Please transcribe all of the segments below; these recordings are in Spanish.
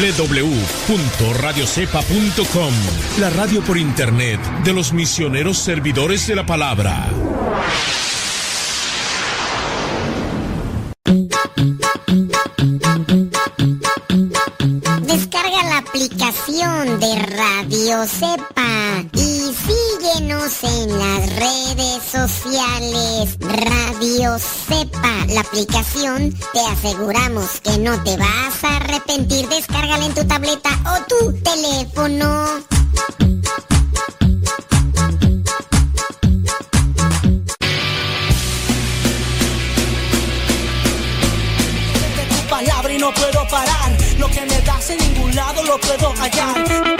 www.radiocepa.com, la radio por internet de los misioneros servidores de la palabra. Descarga la aplicación de Radio Cepa en las redes sociales. Radio Cepa, la aplicación, te aseguramos que no te vas a arrepentir. Descárgala en tu tableta o tu teléfono. Lo que me das en ningún lado lo puedo hallar.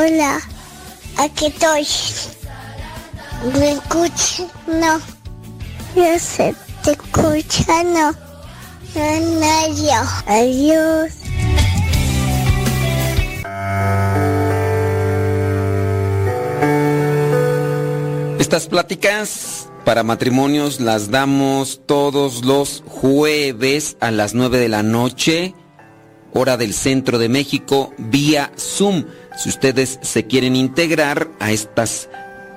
Hola, aquí estoy. ¿Me escuchas? No. Yo sé, te escucha, no. No, yo. Adiós. Estas pláticas para matrimonios las damos todos los jueves a las 9 de la noche, hora del centro de México, vía Zoom. Si ustedes se quieren integrar a estas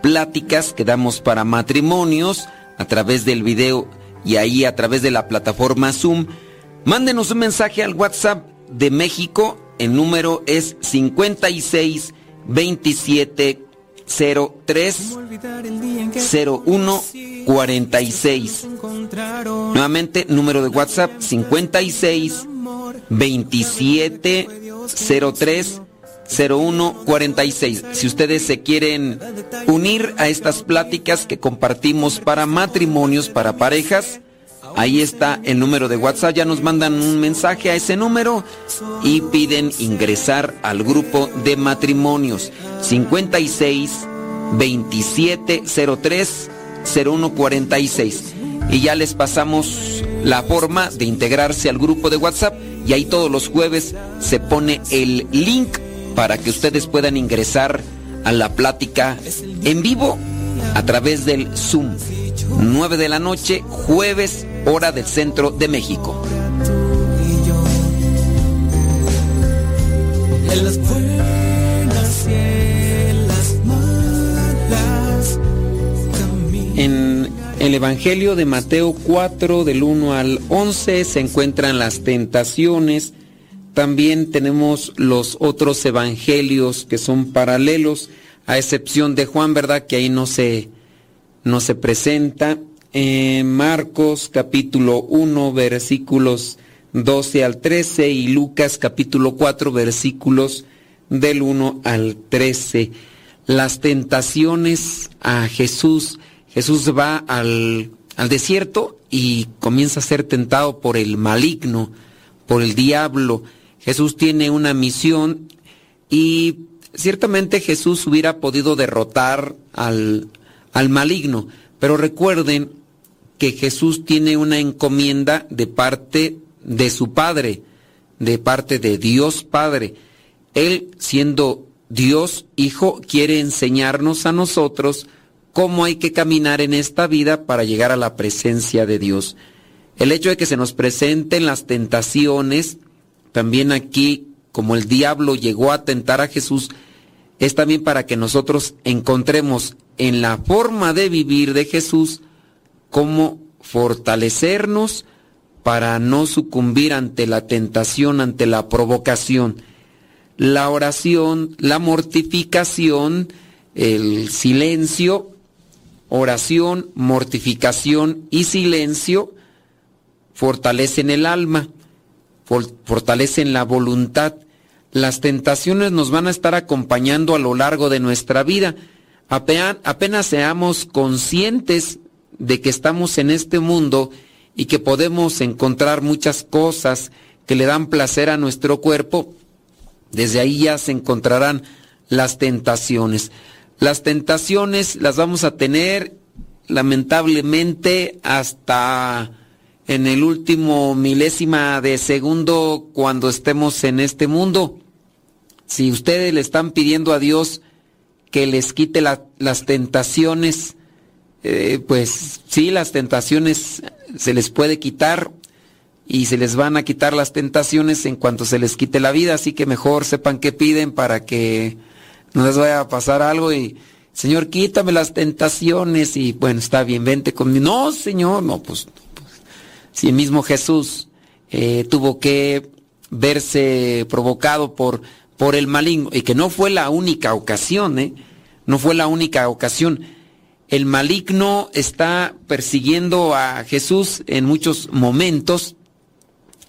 pláticas que damos para matrimonios a través del video y ahí a través de la plataforma Zoom, mándenos un mensaje al WhatsApp de México. El número es 56 27 03 01 46. Nuevamente, número de WhatsApp 56 27 03 01 46. Si ustedes se quieren unir a estas pláticas que compartimos para matrimonios, para parejas, ahí está el número de WhatsApp. Ya nos mandan un mensaje a ese número y piden ingresar al grupo de matrimonios 56 2703 0146. Y ya les pasamos la forma de integrarse al grupo de WhatsApp y ahí todos los jueves se pone el link para que ustedes puedan ingresar a la plática en vivo a través del Zoom. 9 de la noche, jueves, hora del centro de México. En las buenas y en las malas. En el Evangelio de Mateo 4 del 1 al 11 se encuentran las tentaciones. También tenemos los otros evangelios que son paralelos, a excepción de Juan, ¿verdad? Que ahí no se, no se presenta. En Marcos capítulo 1 versículos 12 al 13 y Lucas capítulo 4 versículos del 1 al 13. Las tentaciones a Jesús. Jesús va al, al desierto y comienza a ser tentado por el maligno, por el diablo. Jesús tiene una misión y ciertamente Jesús hubiera podido derrotar al, al maligno, pero recuerden que Jesús tiene una encomienda de parte de su Padre, de parte de Dios Padre. Él, siendo Dios Hijo, quiere enseñarnos a nosotros cómo hay que caminar en esta vida para llegar a la presencia de Dios. El hecho de que se nos presenten las tentaciones, también aquí, como el diablo llegó a tentar a Jesús, es también para que nosotros encontremos en la forma de vivir de Jesús cómo fortalecernos para no sucumbir ante la tentación, ante la provocación. La oración, la mortificación, el silencio, oración, mortificación y silencio fortalecen el alma, fortalecen la voluntad. las tentaciones nos van a estar acompañando a lo largo de nuestra vida. Apenas seamos conscientes de que estamos en este mundo y que podemos encontrar muchas cosas que le dan placer a nuestro cuerpo, desde ahí ya se encontrarán las tentaciones. Las tentaciones las vamos a tener lamentablemente hasta en el último milésima de segundo cuando estemos en este mundo. Si ustedes le están pidiendo a Dios que les quite las tentaciones, eh, pues sí, las tentaciones se les puede quitar y se les van a quitar las tentaciones en cuanto se les quite la vida, así que mejor sepan qué piden para que no les vaya a pasar algo y Señor, quítame las tentaciones y bueno, está bien, vente conmigo. No, Señor, no, pues, si el mismo Jesús eh, tuvo que verse provocado por por el maligno, y que no fue la única ocasión, ¿eh? No fue la única ocasión. El maligno está persiguiendo a Jesús en muchos momentos,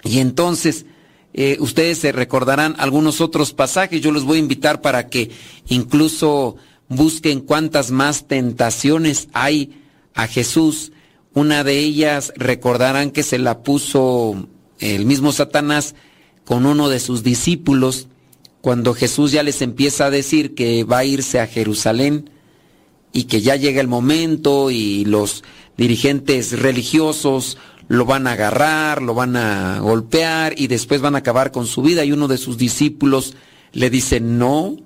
y entonces eh, ustedes se recordarán algunos otros pasajes. Yo los voy a invitar para que incluso busquen cuántas más tentaciones hay a Jesús. Una de ellas recordarán que se la puso el mismo Satanás con uno de sus discípulos cuando Jesús ya les empieza a decir que va a irse a Jerusalén y que ya llega el momento y los dirigentes religiosos lo van a agarrar, lo van a golpear y después van a acabar con su vida y uno de sus discípulos le dice, no,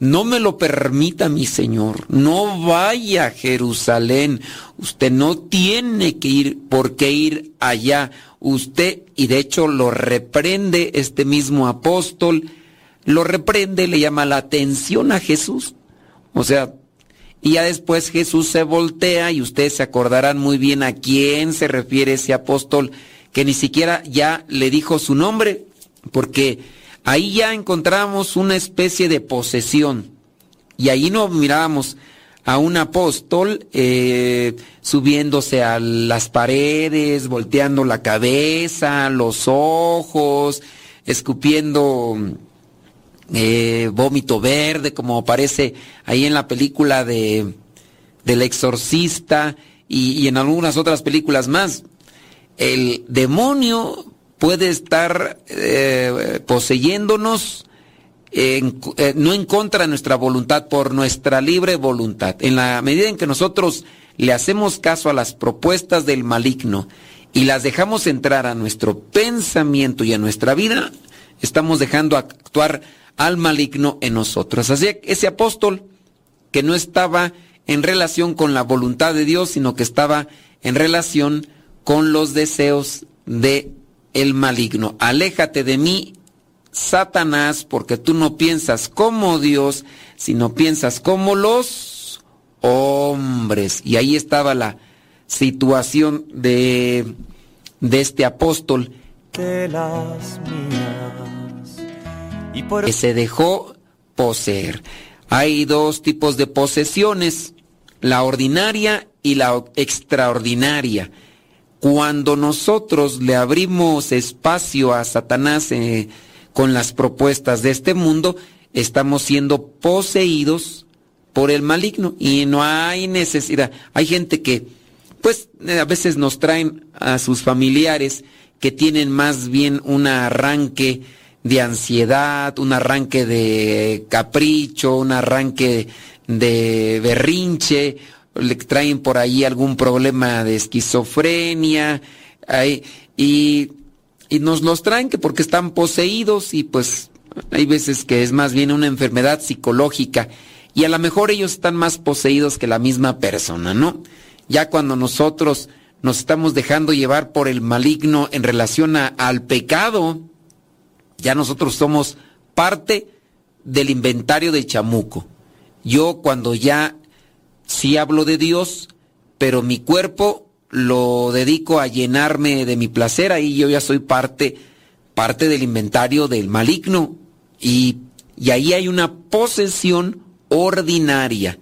no me lo permita mi Señor, no vaya a Jerusalén, usted no tiene que ir, por qué ir allá, usted, y de hecho lo reprende este mismo apóstol, lo reprende, le llama la atención a Jesús. O sea, y ya después Jesús se voltea y ustedes se acordarán muy bien a quién se refiere ese apóstol que ni siquiera ya le dijo su nombre, porque ahí ya encontramos una especie de posesión. Y ahí no mirábamos a un apóstol eh, subiéndose a las paredes, volteando la cabeza, los ojos, escupiendo eh, vómito verde, como aparece ahí en la película de del exorcista y, en algunas otras películas más. El demonio puede estar eh, poseyéndonos eh, no en contra de nuestra voluntad, por nuestra libre voluntad. En la medida en que nosotros le hacemos caso a las propuestas del maligno y las dejamos entrar a nuestro pensamiento y a nuestra vida, estamos dejando actuar al maligno en nosotros. Así que ese apóstol que no estaba en relación con la voluntad de Dios, sino que estaba en relación con los deseos de el maligno. Aléjate de mí, Satanás, porque tú no piensas como Dios, sino piensas como los hombres. Y ahí estaba la situación de, de este apóstol. De las que se dejó poseer. Hay dos tipos de posesiones, la ordinaria y la extraordinaria. Cuando nosotros le abrimos espacio a Satanás eh, con las propuestas de este mundo, estamos siendo poseídos por el maligno y no hay necesidad. Hay gente que, pues, a veces nos traen a sus familiares que tienen más bien un arranque de ansiedad, un arranque de capricho, un arranque de berrinche, le traen por ahí algún problema de esquizofrenia, y, y nos los traen que porque están poseídos y pues hay veces que es más bien una enfermedad psicológica y a lo mejor ellos están más poseídos que la misma persona, ¿no? Ya cuando nosotros nos estamos dejando llevar por el maligno en relación al pecado, ya nosotros somos parte del inventario de chamuco. Yo cuando ya sí hablo de Dios, pero mi cuerpo lo dedico a llenarme de mi placer, ahí yo ya soy parte, parte del inventario del maligno. Y, y ahí hay una posesión ordinaria.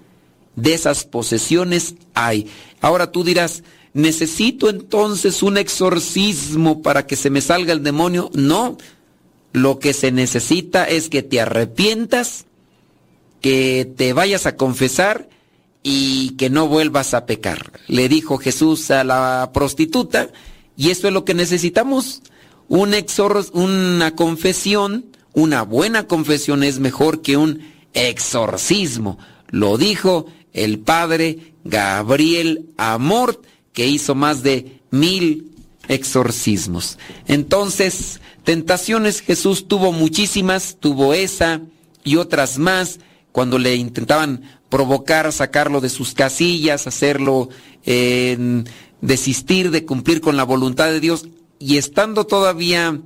De esas posesiones hay. Ahora tú dirás, ¿necesito entonces un exorcismo para que se me salga el demonio? No, lo que se necesita es que te arrepientas, que te vayas a confesar y que no vuelvas a pecar. Le dijo Jesús a la prostituta, y esto es lo que necesitamos, un una confesión, una buena confesión es mejor que un exorcismo. Lo dijo el padre Gabriel Amort, que hizo más de mil exorcismos. Entonces, tentaciones Jesús tuvo muchísimas, tuvo esa y otras más, cuando le intentaban provocar, sacarlo de sus casillas, hacerlo desistir de cumplir con la voluntad de Dios, y estando todavía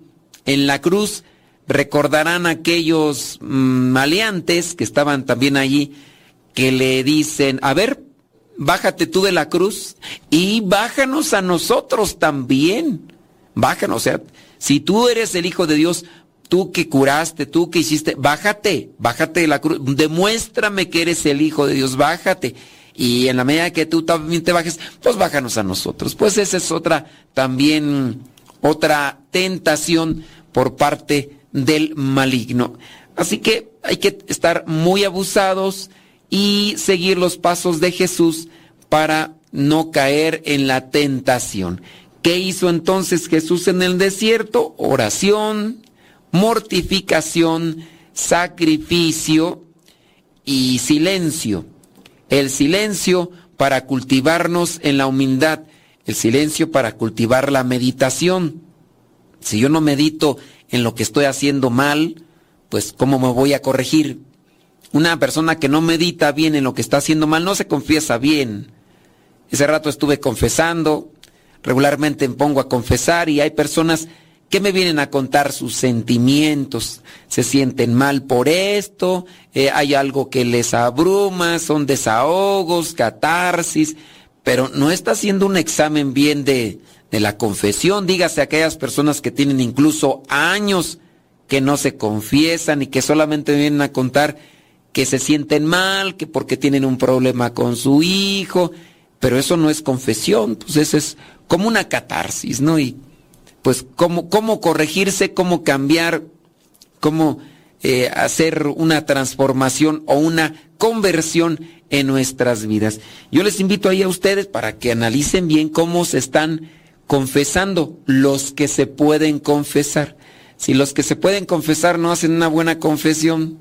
en la cruz, recordarán aquellos mm, maleantes que estaban también allí, que le dicen, a ver, bájate tú de la cruz y bájanos a nosotros también. Bájanos, o sea, si tú eres el Hijo de Dios, tú que curaste, tú que hiciste, bájate, bájate de la cruz, demuéstrame que eres el Hijo de Dios, bájate. Y en la medida que tú también te bajes, pues bájanos a nosotros. Pues esa es otra, también otra tentación por parte del maligno. Así que hay que estar muy abusados y seguir los pasos de Jesús para no caer en la tentación. ¿Qué hizo entonces Jesús en el desierto? Oración, mortificación, sacrificio y silencio. El silencio para cultivarnos en la humildad, el silencio para cultivar la meditación. Si yo no medito en lo que estoy haciendo mal, pues ¿cómo me voy a corregir? Una persona que no medita bien en lo que está haciendo mal no se confiesa bien. Ese rato estuve confesando, regularmente me pongo a confesar y hay personas que me vienen a contar sus sentimientos, se sienten mal por esto, eh, hay algo que les abruma, son desahogos, catarsis, pero no está haciendo un examen bien de, de la confesión, dígase aquellas personas que tienen incluso años que no se confiesan y que solamente vienen a contar que se sienten mal, que porque tienen un problema con su hijo, pero eso no es confesión, pues eso es como una catarsis, ¿no? Y pues cómo, cómo corregirse, cómo cambiar, cómo eh, hacer una transformación o una conversión en nuestras vidas. Yo les invito ahí a ustedes para que analicen bien cómo se están confesando los que se pueden confesar. Si los que se pueden confesar no hacen una buena confesión,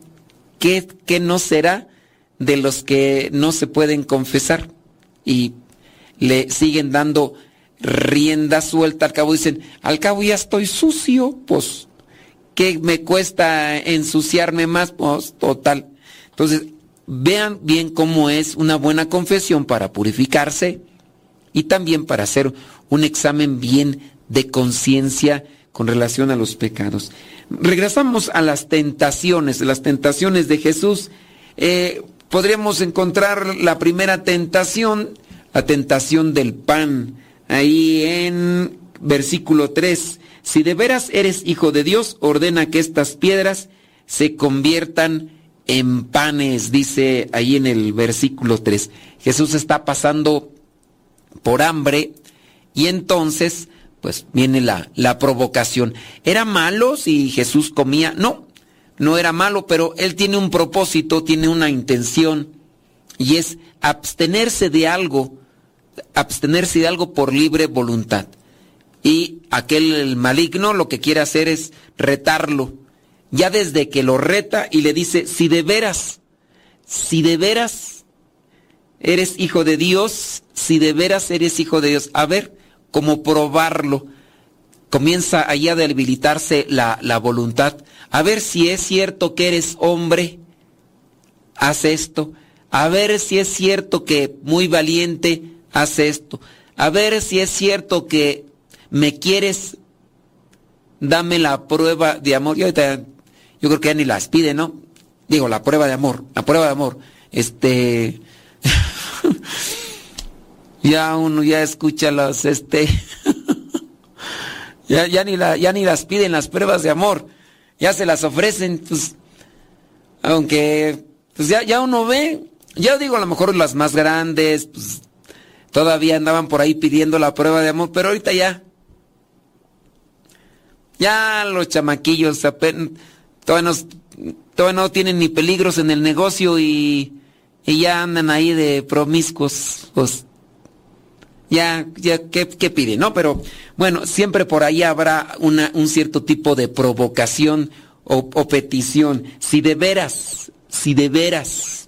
¿qué, no será de los que no se pueden confesar? Y le siguen dando rienda suelta, al cabo dicen, al cabo ya estoy sucio, pues, ¿qué me cuesta ensuciarme más? Pues, total. Entonces, vean bien cómo es una buena confesión para purificarse y también para hacer un examen bien de conciencia con relación a los pecados. Regresamos a las tentaciones, las tentaciones de Jesús. Eh, podríamos encontrar la primera tentación, la tentación del pan, ahí en versículo 3. Si de veras eres hijo de Dios, ordena que estas piedras se conviertan en panes, dice ahí en el versículo 3. Jesús está pasando por hambre y entonces pues viene la, la provocación. ¿Era malo si Jesús comía? No, no era malo, pero él tiene un propósito, tiene una intención, y es abstenerse de algo, abstenerse de algo por libre voluntad. Y aquel maligno lo que quiere hacer es retarlo. Ya desde que lo reta y le dice, si de veras, si de veras eres hijo de Dios, si de veras eres hijo de Dios, a ver, como probarlo. Comienza ahí a debilitarse la, la voluntad. A ver si es cierto que eres hombre, haz esto. A ver si es cierto que muy valiente, haz esto. A ver si es cierto que me quieres, dame la prueba de amor. Yo, yo creo que ya ni las pide, ¿no? Digo, la prueba de amor, la prueba de amor. Este... ya uno ya escucha los, este, ya, ya, ni ya ni las piden las pruebas de amor, ya se las ofrecen, pues, aunque, pues ya, ya uno ve, ya digo a lo mejor las más grandes, pues, todavía andaban por ahí pidiendo la prueba de amor, pero ahorita ya, Ya los chamaquillos todavía no, tienen ni peligros en el negocio y, ya andan ahí de promiscuos. Pues, ya, ya, ¿qué, qué pide? No, pero bueno, siempre por ahí habrá una, un cierto tipo de provocación o petición. Si de veras, si de veras,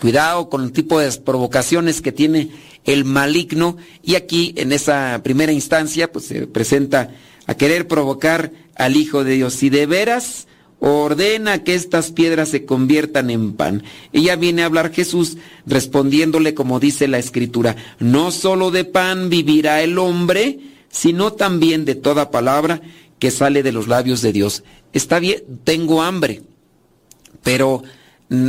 cuidado con el tipo de provocaciones que tiene el maligno y aquí en esa primera instancia pues se presenta a querer provocar al Hijo de Dios. Si de veras ordena que estas piedras se conviertan en pan. Ella viene a hablar Jesús respondiéndole como dice la escritura, no solo de pan vivirá el hombre, sino también de toda palabra que sale de los labios de Dios. Está bien, tengo hambre, pero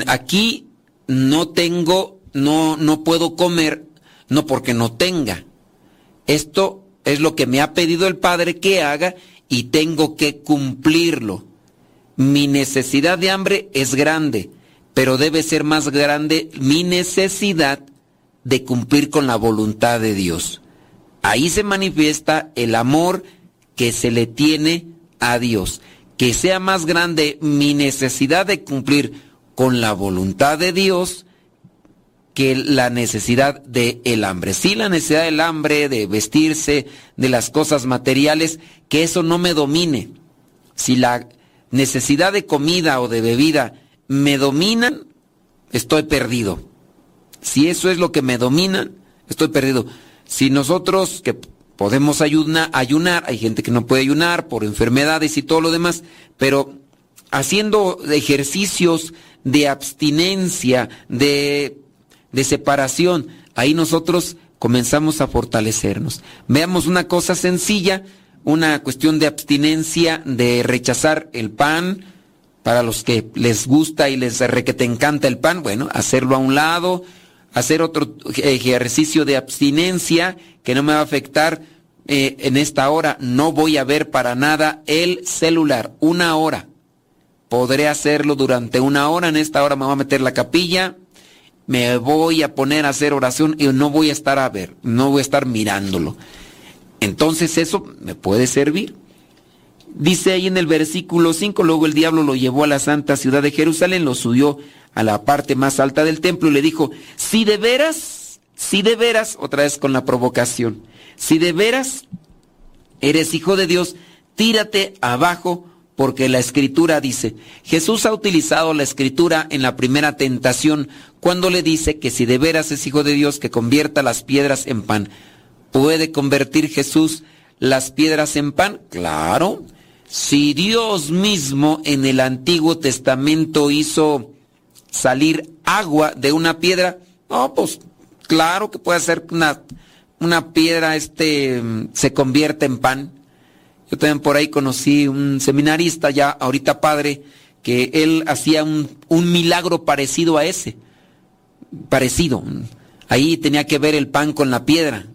aquí no tengo, no, no puedo comer no porque no tenga. Esto es lo que me ha pedido el Padre que haga y tengo que cumplirlo. Mi necesidad de hambre es grande, pero debe ser más grande mi necesidad de cumplir con la voluntad de Dios. Ahí se manifiesta el amor que se le tiene a Dios. Que sea más grande mi necesidad de cumplir con la voluntad de Dios que la necesidad del el hambre. Sí, la necesidad del hambre, de vestirse, de las cosas materiales, que eso no me domine. Si la necesidad de comida o de bebida me dominan, estoy perdido. Si eso es lo que me domina, estoy perdido. Si nosotros que podemos ayunar, ayunar, hay gente que no puede ayunar por enfermedades y todo lo demás, pero haciendo ejercicios de abstinencia, de de separación, ahí nosotros comenzamos a fortalecernos. Veamos una cosa sencilla, una cuestión de abstinencia, de rechazar el pan, para los que les gusta y les que te encanta el pan, bueno, hacerlo a un lado, hacer otro ejercicio de abstinencia que no me va a afectar eh, en esta hora. No voy a ver para nada el celular, una hora. Podré hacerlo durante una hora, en esta hora me voy a meter la capilla, me voy a poner a hacer oración y no voy a estar a ver, no voy a estar mirándolo. Entonces eso me puede servir. Dice ahí en el versículo 5, luego el diablo lo llevó a la santa ciudad de Jerusalén, lo subió a la parte más alta del templo y le dijo, si de veras, si de veras, otra vez con la provocación, si de veras eres hijo de Dios, tírate abajo porque la escritura dice, Jesús ha utilizado la escritura en la primera tentación cuando le dice que si de veras es hijo de Dios, que convierta las piedras en pan. ¿Puede convertir Jesús las piedras en pan? Claro. Si Dios mismo en el Antiguo Testamento hizo salir agua de una piedra, no, pues claro que puede ser una, una piedra este se convierte en pan. Yo también por ahí conocí un seminarista ya ahorita padre que él hacía un, un milagro parecido a ese parecido. Ahí tenía que ver el pan con la piedra.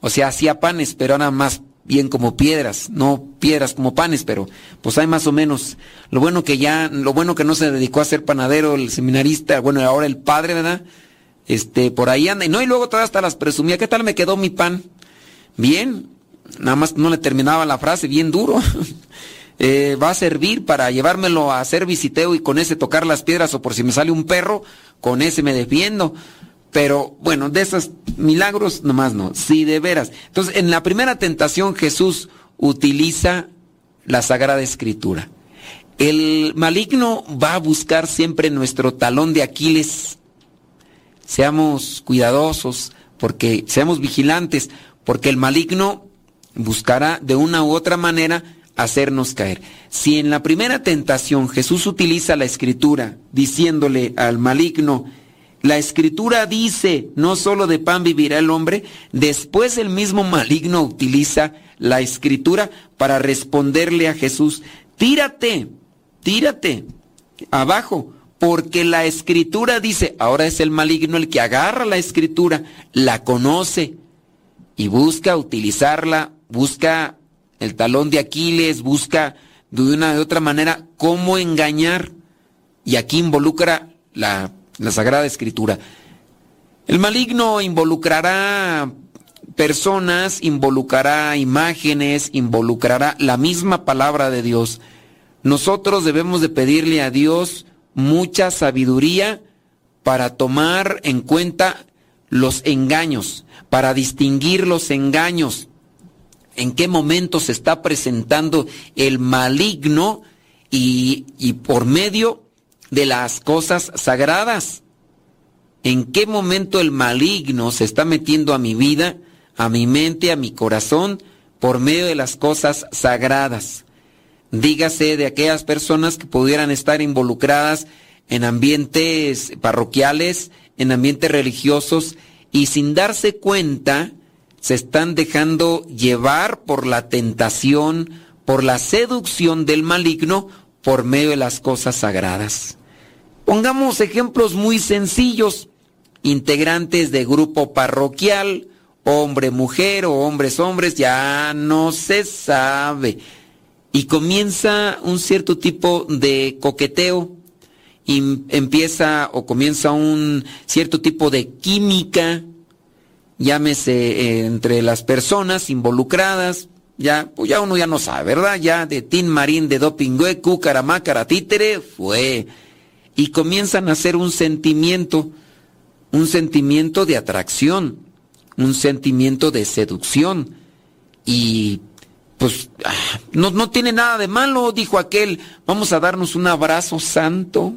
O sea, hacía panes, pero eran más bien como piedras, no piedras como panes, pero pues hay más o menos. Lo bueno que ya, lo bueno que no se dedicó a ser panadero el seminarista, bueno, ahora el padre, ¿verdad? Este, por ahí anda. Y no, y luego todas hasta las presumía, ¿qué tal me quedó mi pan? Bien, nada más no le terminaba la frase, bien duro. Eh, va a servir para llevármelo a hacer visiteo y con ese tocar las piedras o por si me sale un perro, con ese me defiendo. Pero bueno, de esos milagros nomás no, sí de veras. Entonces, en la primera tentación Jesús utiliza la Sagrada Escritura. El maligno va a buscar siempre nuestro talón de Aquiles. Seamos cuidadosos, porque seamos vigilantes, porque el maligno buscará de una u otra manera hacernos caer. Si en la primera tentación Jesús utiliza la escritura diciéndole al maligno, la escritura dice, no solo de pan vivirá el hombre, después el mismo maligno utiliza la escritura para responderle a Jesús, tírate, tírate abajo, porque la escritura dice, ahora es el maligno el que agarra la escritura, la conoce y busca utilizarla, busca el talón de Aquiles, busca de una de otra manera cómo engañar. Y aquí involucra la, la Sagrada Escritura. El maligno involucrará personas, involucrará imágenes, involucrará la misma palabra de Dios. Nosotros debemos de pedirle a Dios mucha sabiduría para tomar en cuenta los engaños, para distinguir los engaños, en qué momento se está presentando el maligno y, y por medio de las cosas sagradas. ¿En qué momento el maligno se está metiendo a mi vida, a mi mente, a mi corazón, por medio de las cosas sagradas? Dígase de aquellas personas que pudieran estar involucradas en ambientes parroquiales, en ambientes religiosos, y sin darse cuenta, se están dejando llevar por la tentación, por la seducción del maligno, por medio de las cosas sagradas. Pongamos ejemplos muy sencillos. Integrantes de grupo parroquial, hombre, mujer o hombres, hombres, ya no se sabe. Y comienza un cierto tipo de coqueteo. Y empieza o comienza un cierto tipo de química, llámese eh, entre las personas involucradas, ya, pues ya uno ya no sabe, ¿verdad? Ya de Tin Marín, de Dopingüe, Cucaramácara, Títere, fue y comienzan a hacer un sentimiento, un sentimiento de atracción, un sentimiento de seducción. Y pues ah, no, no tiene nada de malo, dijo aquel, vamos a darnos un abrazo santo.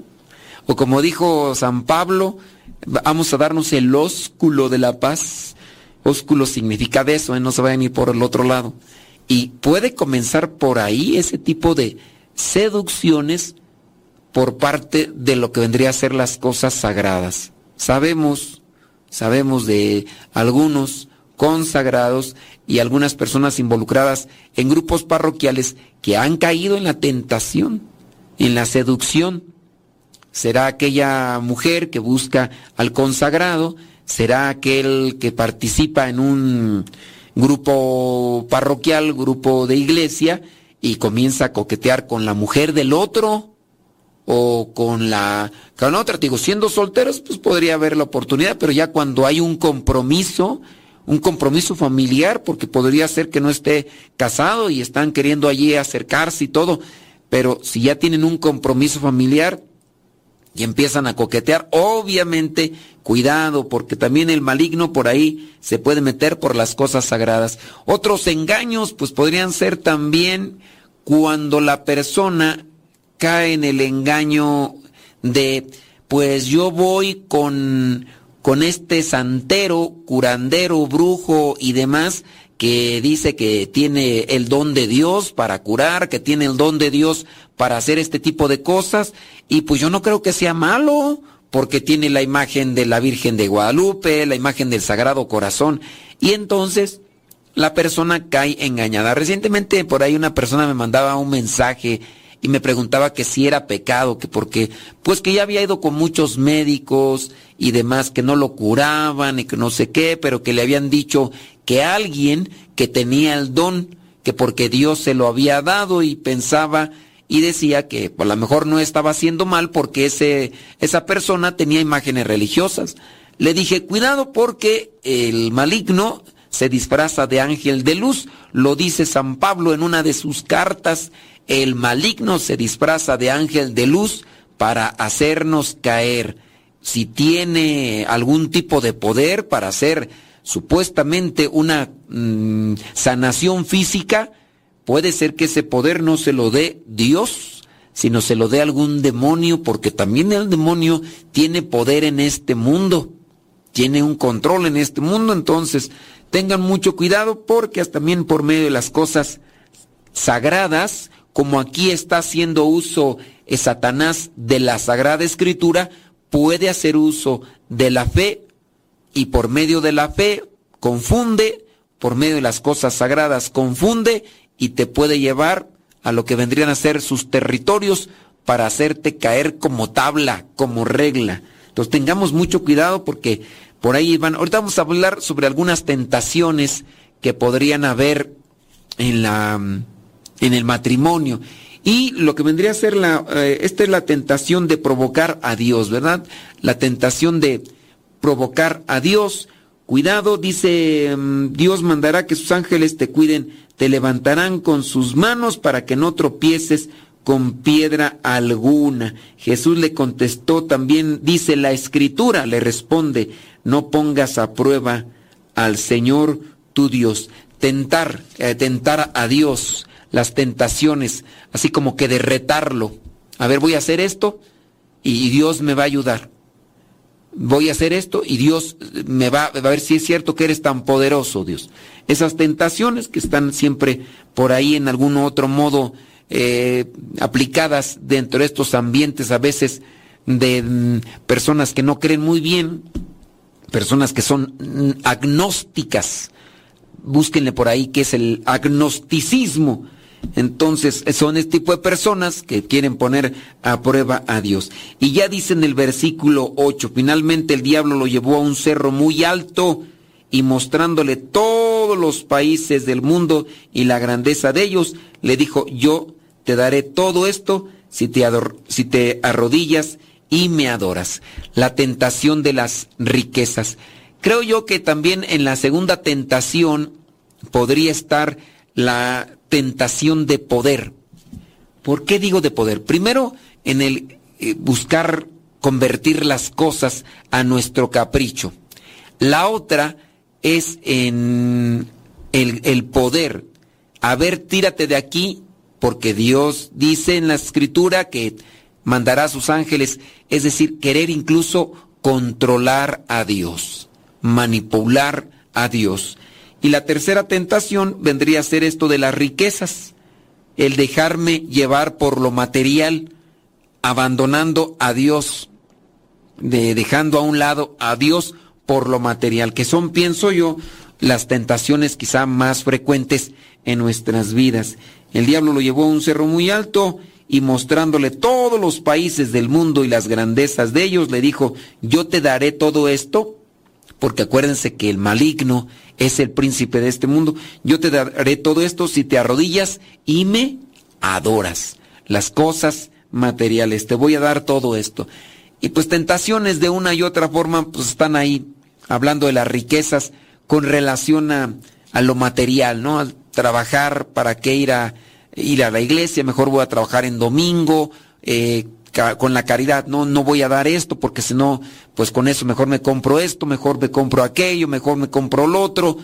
O como dijo San Pablo, vamos a darnos el ósculo de la paz. Ósculo significa de eso, ¿eh? no se vayan ir por el otro lado. Y puede comenzar por ahí ese tipo de seducciones por parte de lo que vendría a ser las cosas sagradas. Sabemos, sabemos de algunos consagrados y algunas personas involucradas en grupos parroquiales que han caído en la tentación, en la seducción. Será aquella mujer que busca al consagrado, será aquel que participa en un grupo parroquial, grupo de iglesia, y comienza a coquetear con la mujer del otro, o con la, con otra, digo, siendo solteros, pues podría haber la oportunidad, pero ya cuando hay un compromiso, un compromiso familiar, porque podría ser que no esté casado y están queriendo allí acercarse y todo, pero si ya tienen un compromiso familiar y empiezan a coquetear, obviamente, cuidado, porque también el maligno por ahí se puede meter por las cosas sagradas. Otros engaños, pues podrían ser también cuando la persona cae en el engaño de, pues yo voy con, con este santero, curandero, brujo y demás, que dice que tiene el don de Dios para curar, que tiene el don de Dios para hacer este tipo de cosas, y pues yo no creo que sea malo, porque tiene la imagen de la Virgen de Guadalupe, la imagen del Sagrado Corazón, y entonces la persona cae engañada. Recientemente por ahí una persona me mandaba un mensaje y me preguntaba que si era pecado, que porque, pues que ya había ido con muchos médicos y demás que no lo curaban y que no sé qué, pero que le habían dicho que alguien que tenía el don, que porque Dios se lo había dado y pensaba y decía que por lo mejor no estaba haciendo mal porque ese, esa persona tenía imágenes religiosas. Le dije, cuidado porque el maligno se disfraza de ángel de luz, lo dice San Pablo en una de sus cartas el maligno se disfraza de ángel de luz para hacernos caer. Si tiene algún tipo de poder para hacer supuestamente una mm, sanación física, puede ser que ese poder no se lo dé Dios, sino se lo dé algún demonio, porque también el demonio tiene poder en este mundo, tiene un control en este mundo, entonces tengan mucho cuidado porque también por medio de las cosas sagradas, como aquí está haciendo uso Satanás de la Sagrada Escritura, puede hacer uso de la fe y por medio de la fe confunde, por medio de las cosas sagradas confunde y te puede llevar a lo que vendrían a ser sus territorios para hacerte caer como tabla, como regla. Entonces tengamos mucho cuidado porque por ahí van. Ahorita vamos a hablar sobre algunas tentaciones que podrían haber en la en el matrimonio. Y lo que vendría a ser la, eh, esta es la tentación de provocar a Dios, ¿verdad? La tentación de provocar a Dios Cuidado, dice, mm, Dios mandará que sus ángeles te cuiden, te levantarán con sus manos para que no tropieces con piedra alguna. Jesús le contestó también, dice la escritura, le responde, no pongas a prueba al Señor tu Dios. Tentar, eh, tentar a Dios, las tentaciones, así como que derretarlo. A ver, voy a hacer esto y Dios me va a ayudar. Voy a hacer esto y Dios me va, a ver si es cierto que eres tan poderoso, Dios. Esas tentaciones que están siempre por ahí en algún otro modo eh, aplicadas dentro de estos ambientes a veces de mm, personas que no creen muy bien, personas que son mm, agnósticas. Búsquenle por ahí qué es el agnosticismo. Entonces, son este tipo de personas que quieren poner a prueba a Dios. Y ya dice en el versículo 8, finalmente el diablo lo llevó a un cerro muy alto y mostrándole todos los países del mundo y la grandeza de ellos, le dijo, yo te daré todo esto si te, si te arrodillas y me adoras. La tentación de las riquezas. Creo yo que también en la segunda tentación podría estar la tentación de poder. ¿Por qué digo de poder? Primero, en el eh, buscar convertir las cosas a nuestro capricho. La otra es en el, el poder. A ver, tírate de aquí porque Dios dice en la escritura que mandará a sus ángeles, es decir, querer incluso controlar a Dios, manipular a Dios. Y la tercera tentación vendría a ser esto de las riquezas, el dejarme llevar por lo material, abandonando a Dios, de dejando a un lado a Dios por lo material, que son, pienso yo, las tentaciones quizá más frecuentes en nuestras vidas. El diablo lo llevó a un cerro muy alto y mostrándole todos los países del mundo y las grandezas de ellos, le dijo, yo te daré todo esto, porque acuérdense que el maligno es el príncipe de este mundo, yo te daré todo esto si te arrodillas y me adoras. Las cosas materiales, te voy a dar todo esto. Y pues tentaciones de una y otra forma, pues están ahí, hablando de las riquezas con relación a, a lo material, ¿no? trabajar, ¿para qué ir a, ir a la iglesia? Mejor voy a trabajar en domingo, eh, con la caridad, no, no voy a dar esto porque si no, pues con eso mejor me compro esto, mejor me compro aquello, mejor me compro lo otro.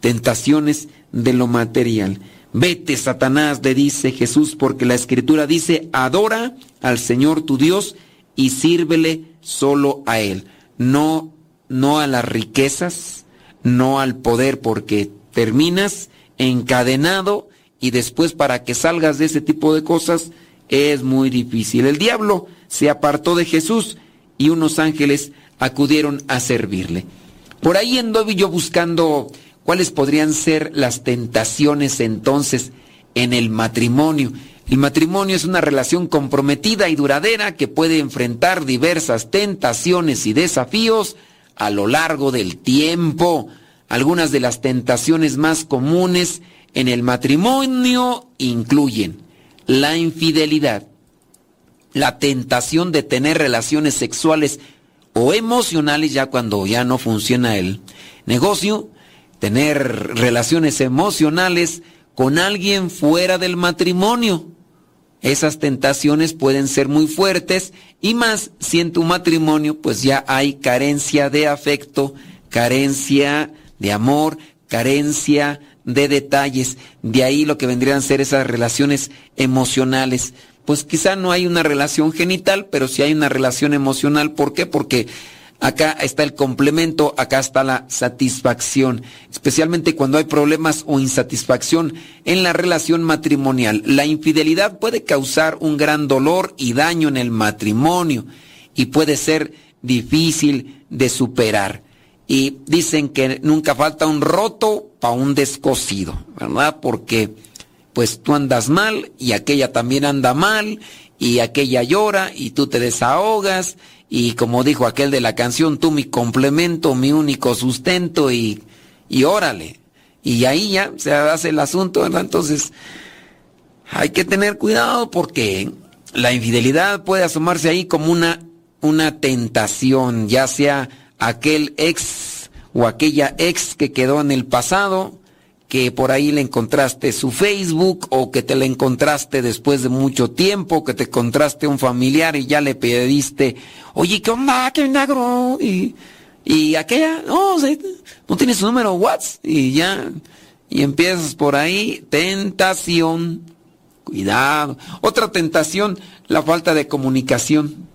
Tentaciones de lo material. Vete, Satanás, le dice Jesús, porque la escritura dice, adora al Señor tu Dios y sírvele solo a Él. No, no a las riquezas, no al poder, porque terminas encadenado y después para que salgas de ese tipo de cosas es muy difícil. El diablo se apartó de Jesús y unos ángeles acudieron a servirle. Por ahí anduve yo buscando cuáles podrían ser las tentaciones entonces en el matrimonio. El matrimonio es una relación comprometida y duradera que puede enfrentar diversas tentaciones y desafíos a lo largo del tiempo. Algunas de las tentaciones más comunes en el matrimonio incluyen la infidelidad, la tentación de tener relaciones sexuales o emocionales ya cuando ya no funciona el negocio, tener relaciones emocionales con alguien fuera del matrimonio. Esas tentaciones pueden ser muy fuertes y más si en tu matrimonio pues ya hay carencia de afecto, carencia de amor, carencia de detalles. De ahí lo que vendrían a ser esas relaciones emocionales. Pues quizá no hay una relación genital, pero sí hay una relación emocional. ¿Por qué? Porque acá está el complemento, acá está la satisfacción, especialmente cuando hay problemas o insatisfacción en la relación matrimonial. La infidelidad puede causar un gran dolor y daño en el matrimonio y puede ser difícil de superar y dicen que nunca falta un roto para un descosido, ¿verdad? Porque pues tú andas mal y aquella también anda mal y aquella llora y tú te desahogas y como dijo aquel de la canción, tú mi complemento, mi único sustento y, y órale. Y ahí ya se hace el asunto, ¿verdad? Entonces hay que tener cuidado porque la infidelidad puede asomarse ahí como una, una tentación, ya sea aquel ex o aquella ex que quedó en el pasado, que por ahí le encontraste su Facebook o que te la encontraste después de mucho tiempo, que te encontraste un familiar y ya le pediste, oye, ¿qué onda? ¿Qué milagro? Y, y aquella, no, no tiene su número WhatsApp y ya, y empiezas por ahí, tentación, cuidado. Otra tentación, la falta de comunicación.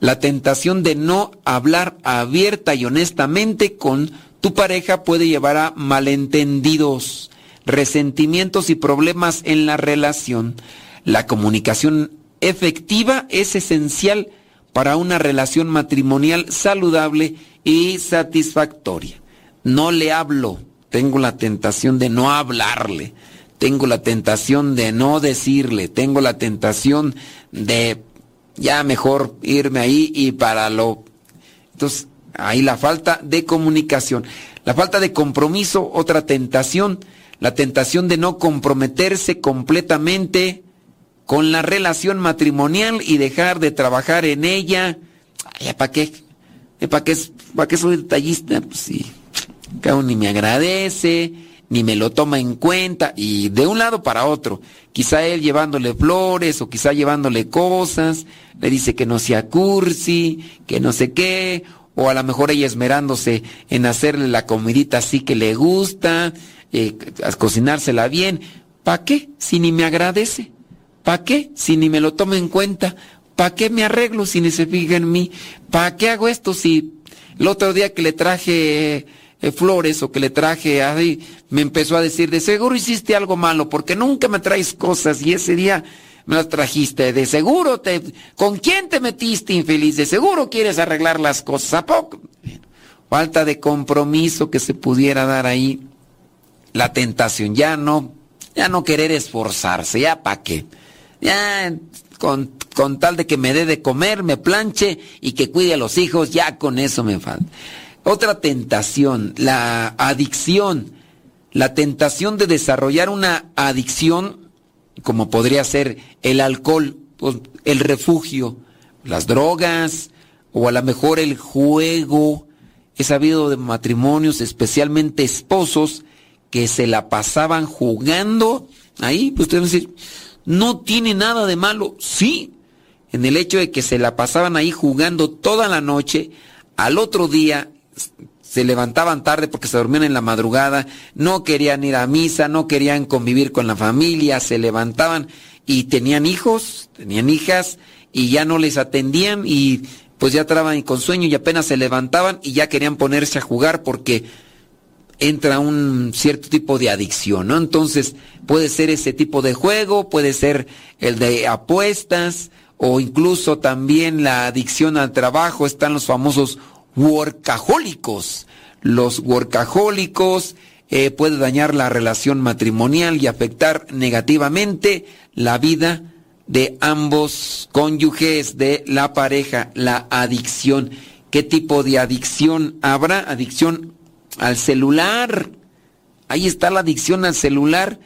La tentación de no hablar abierta y honestamente con tu pareja puede llevar a malentendidos, resentimientos y problemas en la relación. La comunicación efectiva es esencial para una relación matrimonial saludable y satisfactoria. No le hablo, tengo la tentación de no hablarle, tengo la tentación de no decirle, tengo la tentación de ya mejor irme ahí y para lo... Entonces, Ahí la falta de comunicación. La falta de compromiso, otra tentación. La tentación de no comprometerse completamente con la relación matrimonial y dejar de trabajar en ella. ¿Para qué? ¿Para qué, para qué soy detallista? Pues sí, cada uno ni me agradece, ni me lo toma en cuenta, y de un lado para otro. Quizá él llevándole flores o quizá llevándole cosas, le dice que no sea cursi, que no sé qué, o a lo mejor ella esmerándose en hacerle la comidita así que le gusta, eh, cocinársela bien. ¿Para qué? Si ni me agradece. ¿Para qué? Si ni me lo toma en cuenta. ¿Para qué me arreglo si ni se fija en mí? ¿Para qué hago esto si el otro día que le traje flores o que le traje ahí, me empezó a decir, de seguro hiciste algo malo porque nunca me traes cosas y ese día me las trajiste, de seguro te... ¿Con quién te metiste infeliz? De seguro quieres arreglar las cosas. ¿A poco? Falta de compromiso que se pudiera dar ahí. La tentación, ya no, ya no querer esforzarse, ya para qué. Ya con, con tal de que me dé de comer, me planche y que cuide a los hijos, ya con eso me falta. Otra tentación, la adicción. La tentación de desarrollar una adicción como podría ser el alcohol, pues, el refugio, las drogas o a lo mejor el juego. He sabido de matrimonios, especialmente esposos, que se la pasaban jugando. Ahí, pues ustedes decir, no tiene nada de malo. Sí, en el hecho de que se la pasaban ahí jugando toda la noche, al otro día se levantaban tarde porque se dormían en la madrugada, no querían ir a misa, no querían convivir con la familia, se levantaban y tenían hijos, tenían hijas y ya no les atendían y pues ya traban con sueño y apenas se levantaban y ya querían ponerse a jugar porque entra un cierto tipo de adicción, ¿no? Entonces puede ser ese tipo de juego, puede ser el de apuestas o incluso también la adicción al trabajo, están los famosos workahólicos. Los workahólicos eh, puede dañar la relación matrimonial y afectar negativamente la vida de ambos cónyuges de la pareja, la adicción. ¿Qué tipo de adicción habrá? Adicción al celular. Ahí está la adicción al celular.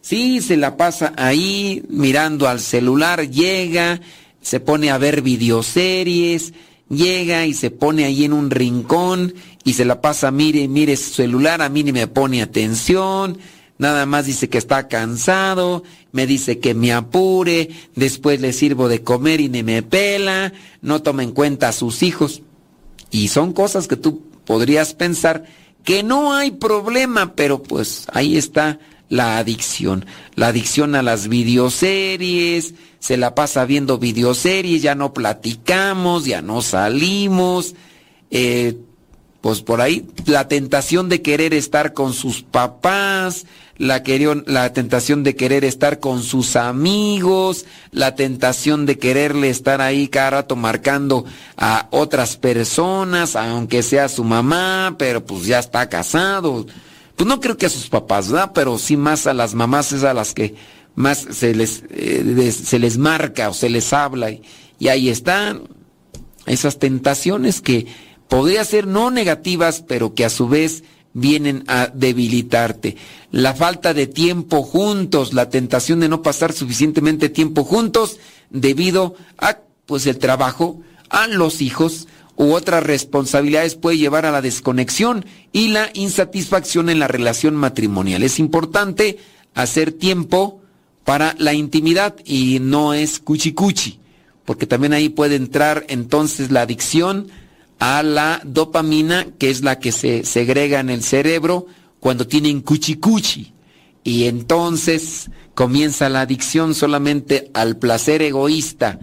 Sí, se la pasa ahí mirando al celular, llega, se pone a ver videoseries, llega y se pone ahí en un rincón y se la pasa, mire, mire su celular, a mí ni me pone atención, nada más dice que está cansado, me dice que me apure, después le sirvo de comer y ni me pela, no toma en cuenta a sus hijos. Y son cosas que tú podrías pensar que no hay problema, pero pues ahí está la adicción. La adicción a las videoseries, se la pasa viendo videoseries, ya no platicamos, ya no salimos. Eh, pues por ahí la tentación de querer estar con sus papás, la, la tentación de querer estar con sus amigos, la tentación de quererle estar ahí cada rato marcando a otras personas, aunque sea su mamá, pero pues ya está casado pues no creo que a sus papás, ¿verdad? Pero sí más a las mamás es a las que más se les, eh, se les marca o se les habla. Y, y ahí están esas tentaciones que podría ser no negativas, pero que a su vez vienen a debilitarte. La falta de tiempo juntos, la tentación de no pasar suficientemente tiempo juntos debido a pues el trabajo, a los hijos u otras responsabilidades puede llevar a la desconexión y la insatisfacción en la relación matrimonial. Es importante hacer tiempo para la intimidad y no es cuchi cuchi, porque también ahí puede entrar entonces la adicción a la dopamina, que es la que se segrega en el cerebro cuando tienen cuchi cuchi. Y entonces comienza la adicción solamente al placer egoísta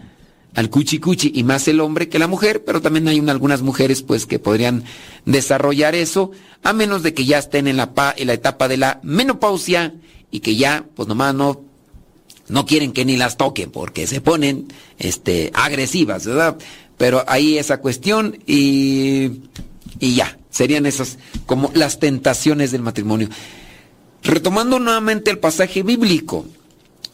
al cuchi cuchi y más el hombre que la mujer, pero también hay algunas mujeres pues que podrían desarrollar eso, a menos de que ya estén en la, en la etapa de la menopausia y que ya pues nomás no, no quieren que ni las toquen porque se ponen este, agresivas, ¿verdad? Pero ahí esa cuestión y, y ya, serían esas como las tentaciones del matrimonio. Retomando nuevamente el pasaje bíblico,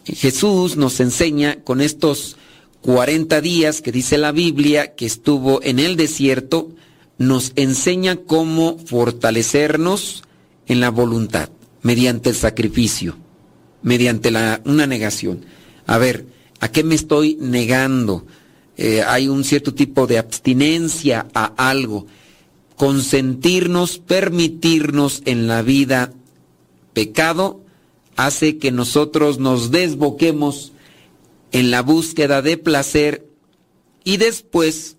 Jesús nos enseña con estos 40 días que dice la Biblia que estuvo en el desierto, nos enseña cómo fortalecernos en la voluntad, mediante el sacrificio, mediante la, una negación. A ver, ¿a qué me estoy negando? Eh, hay un cierto tipo de abstinencia a algo. Consentirnos, permitirnos en la vida pecado, hace que nosotros nos desboquemos en la búsqueda de placer y después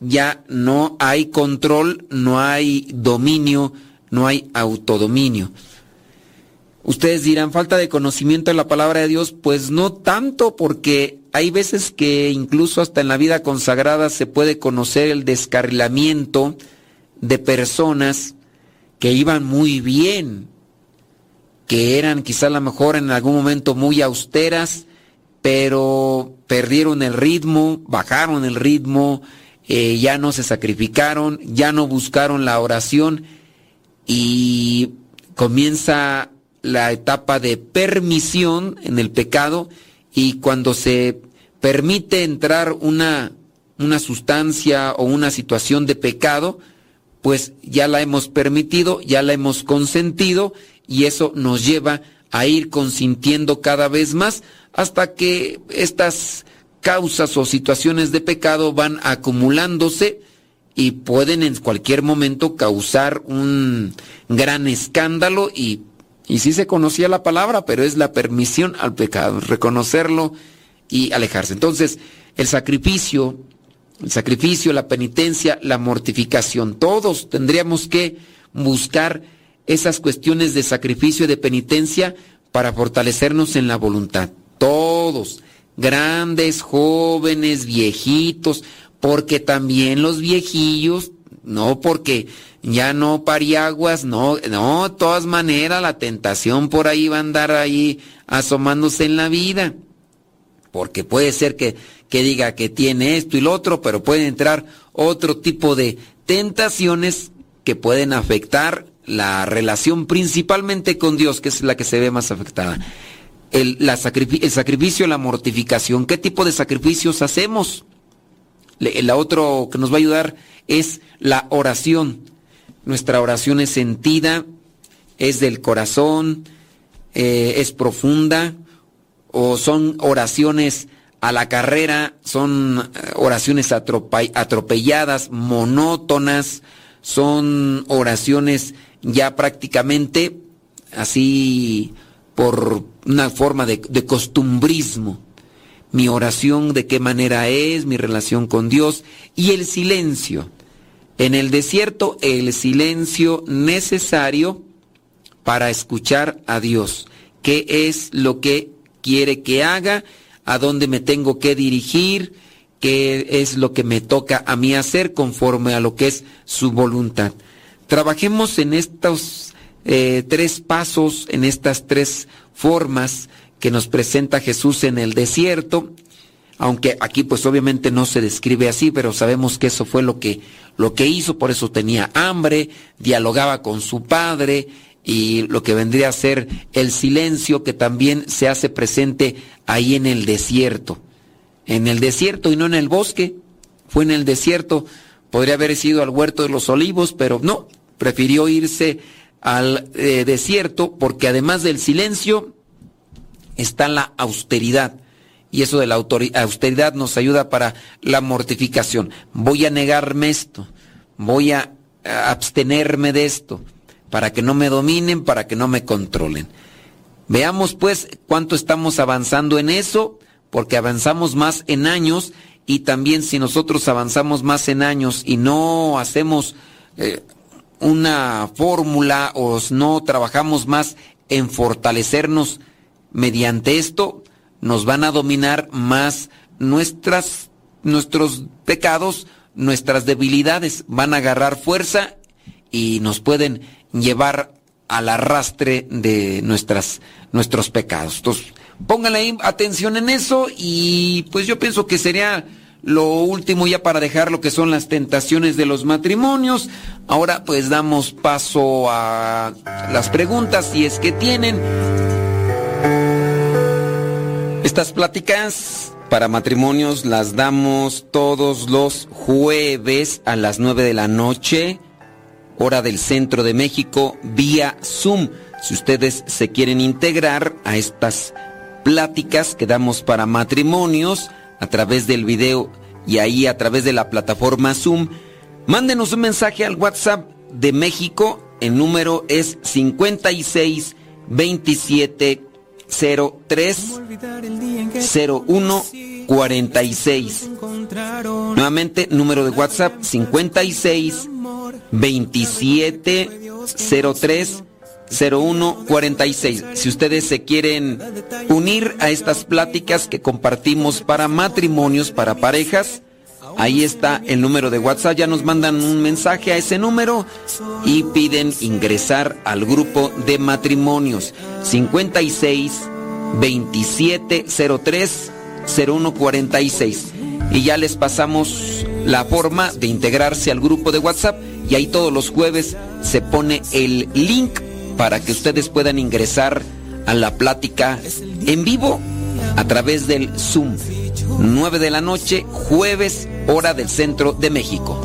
ya no hay control, no hay dominio, no hay autodominio. Ustedes dirán, falta de conocimiento de la palabra de Dios, pues no tanto porque hay veces que incluso hasta en la vida consagrada se puede conocer el descarrilamiento de personas que iban muy bien, que eran quizá a lo mejor en algún momento muy austeras, pero perdieron el ritmo, bajaron el ritmo, eh, ya no se sacrificaron, ya no buscaron la oración y comienza la etapa de permisión en el pecado y cuando se permite entrar una, una sustancia o una situación de pecado, pues ya la hemos permitido, ya la hemos consentido y eso nos lleva a ir consintiendo cada vez más hasta que estas causas o situaciones de pecado van acumulándose y pueden en cualquier momento causar un gran escándalo y, y sí se conocía la palabra, pero es la permisión al pecado, reconocerlo y alejarse. Entonces, el sacrificio, el sacrificio, la penitencia, la mortificación, todos tendríamos que buscar esas cuestiones de sacrificio y de penitencia para fortalecernos en la voluntad todos, grandes, jóvenes, viejitos, porque también los viejillos, no porque ya no pariaguas, no, no, de todas maneras la tentación por ahí va a andar ahí asomándose en la vida. Porque puede ser que, que diga que tiene esto y lo otro, pero puede entrar otro tipo de tentaciones que pueden afectar la relación principalmente con Dios, que es la que se ve más afectada el, la el sacrificio, la mortificación. ¿Qué tipo de sacrificios hacemos? La otro que nos va a ayudar es la oración. Nuestra oración es sentida, es del corazón, eh, es profunda, o son oraciones a la carrera, son eh, oraciones atropelladas, monótonas, son oraciones ya prácticamente así por una forma de, costumbrismo. Mi oración, de qué manera es, mi relación con Dios y el silencio. En el desierto, el silencio necesario para escuchar a Dios. ¿Qué es lo que quiere que haga? ¿A dónde me tengo que dirigir? ¿Qué es lo que me toca a mí hacer conforme a lo que es su voluntad? Trabajemos en estos eh, tres pasos en estas tres formas que nos presenta Jesús en el desierto, aunque aquí pues obviamente no se describe así, pero sabemos que eso fue lo que, lo que hizo, por eso tenía hambre, dialogaba con su padre y lo que vendría a ser el silencio que también se hace presente ahí en el desierto. En el desierto y no en el bosque, fue en el desierto, podría haber sido al huerto de los olivos, pero no, prefirió irse al eh, desierto porque además del silencio está la austeridad. y eso de la austeridad nos ayuda para la mortificación. Voy a negarme esto, voy a abstenerme de esto, para que no me dominen, para que no me controlen. Veamos pues cuánto estamos avanzando en eso, porque avanzamos más en años y también si nosotros avanzamos más en años y no hacemos eh, una fórmula o no trabajamos más en fortalecernos mediante esto, nos van a dominar más nuestras, nuestros pecados, nuestras debilidades, van a agarrar fuerza y nos pueden llevar al arrastre de nuestras, nuestros pecados. Entonces, pónganle atención en eso y pues yo pienso que sería lo último ya para dejar lo que son las tentaciones de los matrimonios. Ahora pues damos paso a las preguntas si es que tienen. Estas pláticas para matrimonios las damos todos los jueves a las 9 de la noche, hora del centro de México, vía Zoom. Si ustedes se quieren integrar a estas pláticas que damos para matrimonios a través del video y ahí a través de la plataforma Zoom, mándenos un mensaje al WhatsApp de México. El número es 56 27 03 01 46. Nuevamente, número de WhatsApp 56 27 03 0146. Si ustedes se quieren unir a estas pláticas que compartimos para matrimonios, para parejas, ahí está el número de WhatsApp. Ya nos mandan un mensaje a ese número y piden ingresar al grupo de matrimonios 56 27 03 0146. Y ya les pasamos la forma de integrarse al grupo de WhatsApp y ahí todos los jueves se pone el link para que ustedes puedan ingresar a la plática en vivo a través del Zoom. 9 de la noche, jueves, hora del centro de México.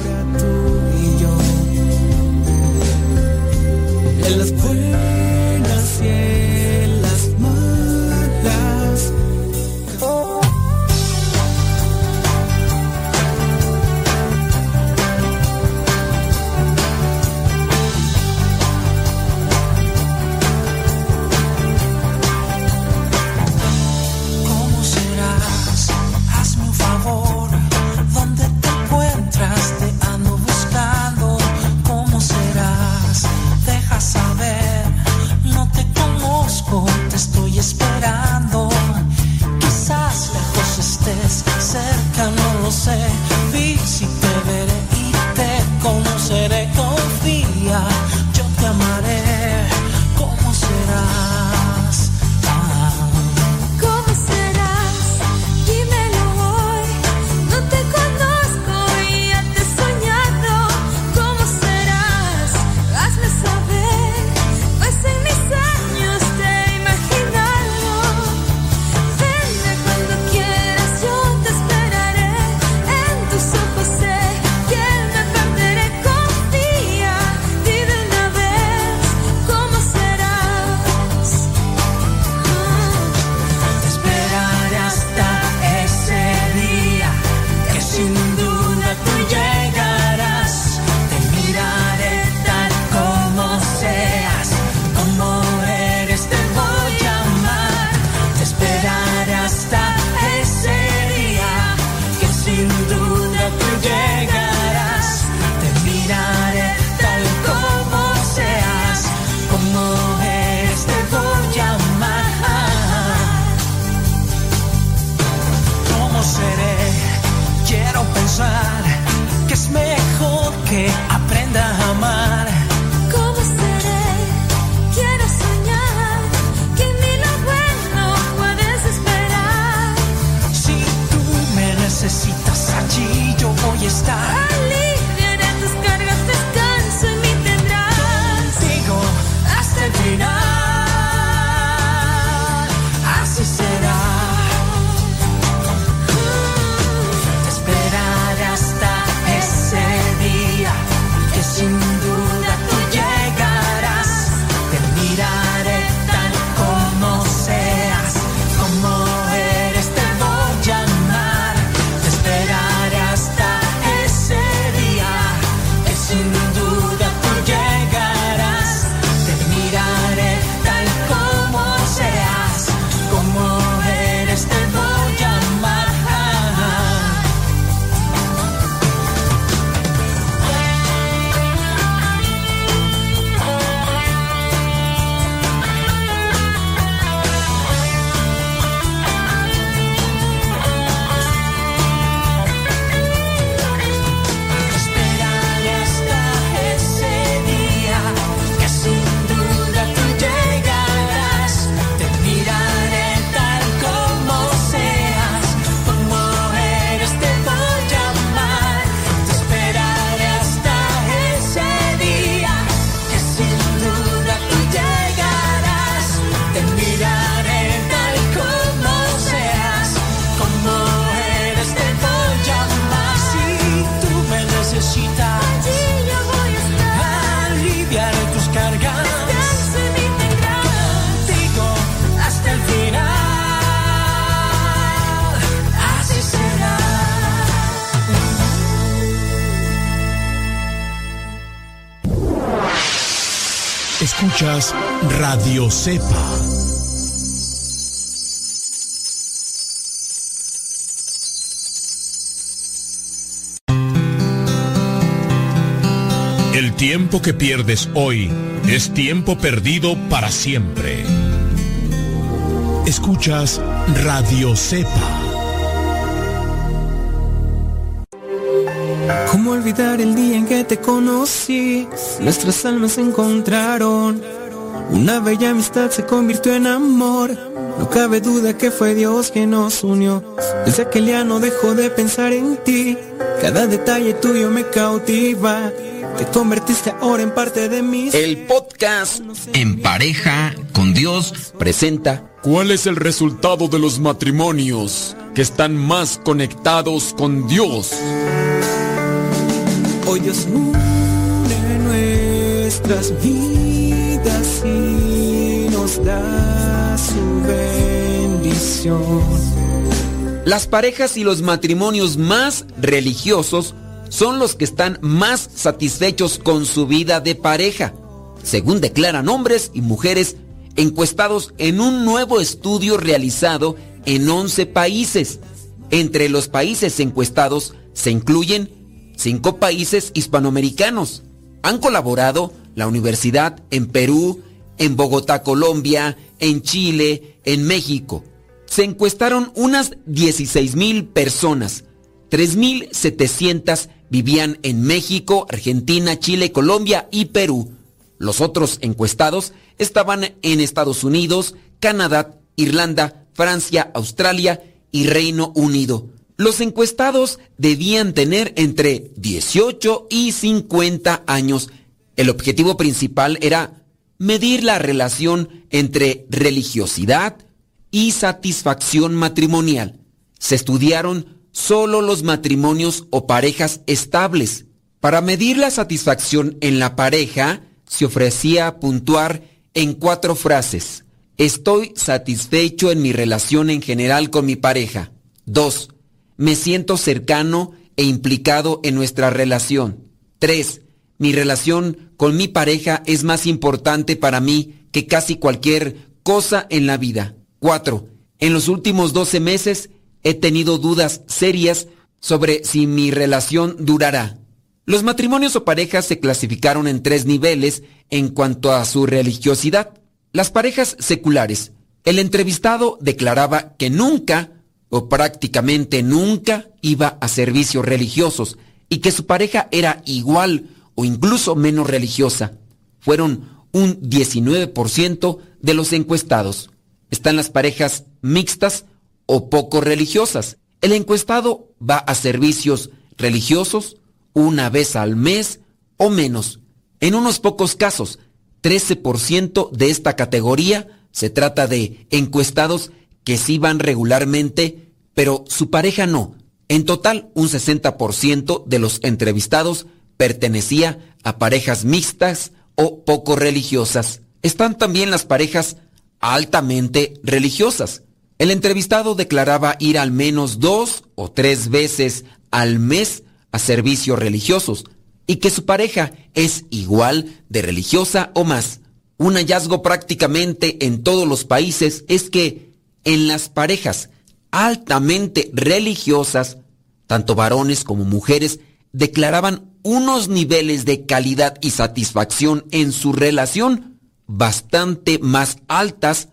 Cepa. El tiempo que pierdes hoy es tiempo perdido para siempre. Escuchas Radio Cepa. ¿Cómo olvidar el día en que te conocí? Nuestras almas se encontraron. Una bella amistad se convirtió en amor. No cabe duda que fue Dios quien nos unió. Desde aquel día no dejo de pensar en ti. Cada detalle tuyo me cautiva. Te convertiste ahora en parte de mí. El podcast En pareja con Dios presenta ¿Cuál es el resultado de los matrimonios que están más conectados con Dios? Hoy Dios une nuestras vidas y nos da su bendición. Las parejas y los matrimonios más religiosos son los que están más satisfechos con su vida de pareja, según declaran hombres y mujeres encuestados en un nuevo estudio realizado en 11 países. Entre los países encuestados se incluyen cinco países hispanoamericanos. Han colaborado la universidad en Perú, en Bogotá, Colombia, en Chile, en México. Se encuestaron unas 16 mil personas. 3.700 vivían en México, Argentina, Chile, Colombia y Perú. Los otros encuestados estaban en Estados Unidos, Canadá, Irlanda, Francia, Australia y Reino Unido. Los encuestados debían tener entre 18 y 50 años. El objetivo principal era medir la relación entre religiosidad y satisfacción matrimonial. Se estudiaron solo los matrimonios o parejas estables. Para medir la satisfacción en la pareja, se ofrecía puntuar en cuatro frases. Estoy satisfecho en mi relación en general con mi pareja. 2. Me siento cercano e implicado en nuestra relación. 3. Mi relación con mi pareja es más importante para mí que casi cualquier cosa en la vida. 4. En los últimos 12 meses he tenido dudas serias sobre si mi relación durará. Los matrimonios o parejas se clasificaron en tres niveles en cuanto a su religiosidad. Las parejas seculares. El entrevistado declaraba que nunca o prácticamente nunca iba a servicios religiosos y que su pareja era igual o incluso menos religiosa. Fueron un 19% de los encuestados. Están las parejas mixtas o poco religiosas. El encuestado va a servicios religiosos una vez al mes o menos. En unos pocos casos, 13% de esta categoría se trata de encuestados que sí van regularmente, pero su pareja no. En total, un 60% de los entrevistados pertenecía a parejas mixtas o poco religiosas. Están también las parejas altamente religiosas. El entrevistado declaraba ir al menos dos o tres veces al mes a servicios religiosos y que su pareja es igual de religiosa o más. Un hallazgo prácticamente en todos los países es que en las parejas altamente religiosas, tanto varones como mujeres declaraban unos niveles de calidad y satisfacción en su relación bastante más altas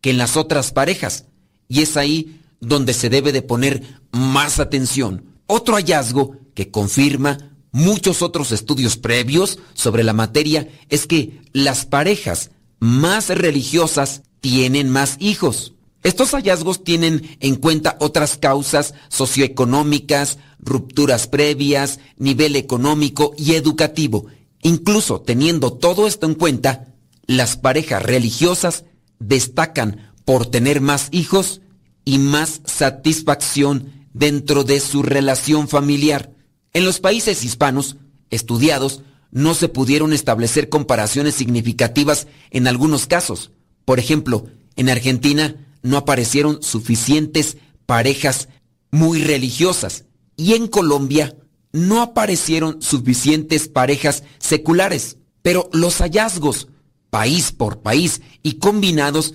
que en las otras parejas. Y es ahí donde se debe de poner más atención. Otro hallazgo que confirma muchos otros estudios previos sobre la materia es que las parejas más religiosas tienen más hijos. Estos hallazgos tienen en cuenta otras causas socioeconómicas, rupturas previas, nivel económico y educativo. Incluso teniendo todo esto en cuenta, las parejas religiosas destacan por tener más hijos y más satisfacción dentro de su relación familiar. En los países hispanos estudiados, no se pudieron establecer comparaciones significativas en algunos casos. Por ejemplo, en Argentina no aparecieron suficientes parejas muy religiosas y en Colombia no aparecieron suficientes parejas seculares. Pero los hallazgos, país por país y combinados,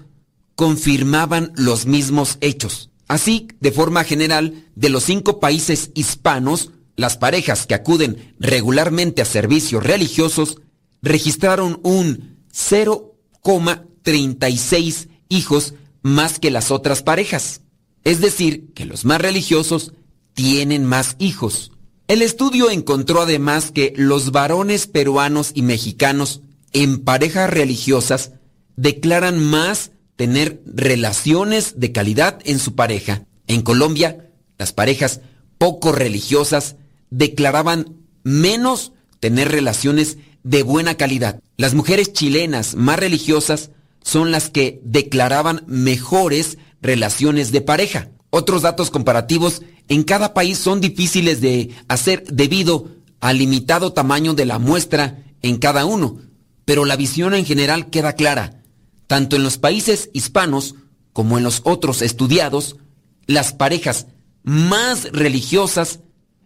confirmaban los mismos hechos. Así, de forma general, de los cinco países hispanos, las parejas que acuden regularmente a servicios religiosos registraron un 0,36 hijos más que las otras parejas. Es decir, que los más religiosos tienen más hijos. El estudio encontró además que los varones peruanos y mexicanos en parejas religiosas declaran más tener relaciones de calidad en su pareja. En Colombia, las parejas poco religiosas declaraban menos tener relaciones de buena calidad. Las mujeres chilenas más religiosas son las que declaraban mejores relaciones de pareja. Otros datos comparativos en cada país son difíciles de hacer debido al limitado tamaño de la muestra en cada uno, pero la visión en general queda clara. Tanto en los países hispanos como en los otros estudiados, las parejas más religiosas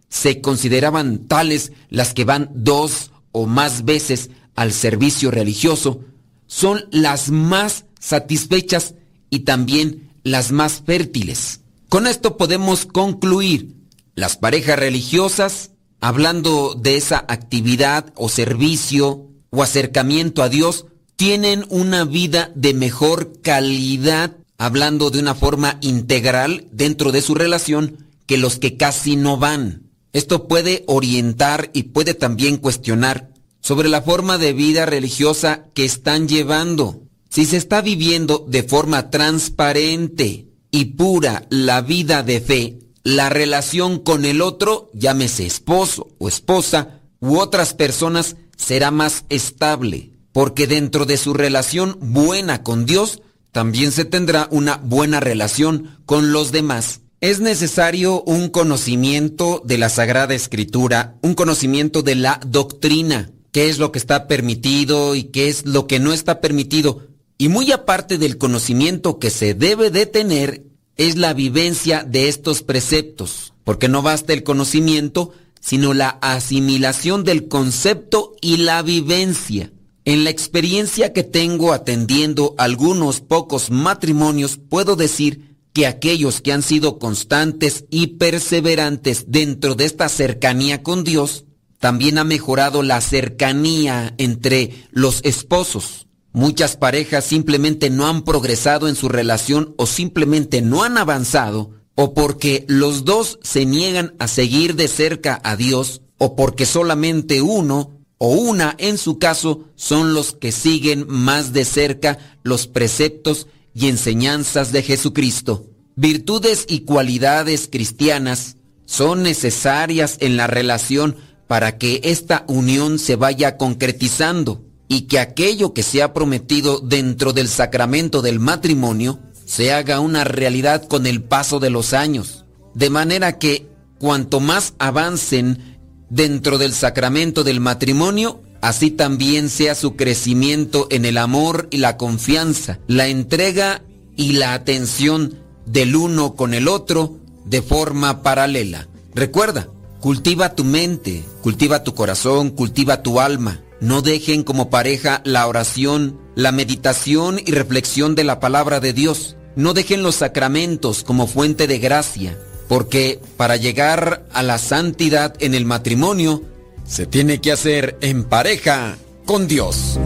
se consideraban tales las que van dos o más veces al servicio religioso, son las más satisfechas y también las más fértiles. Con esto podemos concluir, las parejas religiosas, hablando de esa actividad o servicio o acercamiento a Dios, tienen una vida de mejor calidad, hablando de una forma integral dentro de su relación, que los que casi no van. Esto puede orientar y puede también cuestionar sobre la forma de vida religiosa que están llevando. Si se está viviendo de forma transparente y pura la vida de fe, la relación con el otro, llámese esposo o esposa, u otras personas, será más estable, porque dentro de su relación buena con Dios, también se tendrá una buena relación con los demás. Es necesario un conocimiento de la Sagrada Escritura, un conocimiento de la doctrina, qué es lo que está permitido y qué es lo que no está permitido. Y muy aparte del conocimiento que se debe de tener, es la vivencia de estos preceptos, porque no basta el conocimiento, sino la asimilación del concepto y la vivencia. En la experiencia que tengo atendiendo algunos pocos matrimonios, puedo decir que aquellos que han sido constantes y perseverantes dentro de esta cercanía con Dios, también ha mejorado la cercanía entre los esposos. Muchas parejas simplemente no han progresado en su relación o simplemente no han avanzado, o porque los dos se niegan a seguir de cerca a Dios, o porque solamente uno o una en su caso son los que siguen más de cerca los preceptos y enseñanzas de Jesucristo. Virtudes y cualidades cristianas son necesarias en la relación para que esta unión se vaya concretizando y que aquello que se ha prometido dentro del sacramento del matrimonio se haga una realidad con el paso de los años. De manera que cuanto más avancen dentro del sacramento del matrimonio, así también sea su crecimiento en el amor y la confianza, la entrega y la atención del uno con el otro de forma paralela. Recuerda, cultiva tu mente, cultiva tu corazón, cultiva tu alma. No dejen como pareja la oración, la meditación y reflexión de la palabra de Dios. No dejen los sacramentos como fuente de gracia, porque para llegar a la santidad en el matrimonio, se tiene que hacer en pareja con Dios.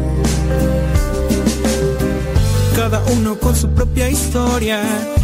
Cada uno con su propia historia,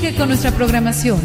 Con nuestra programación.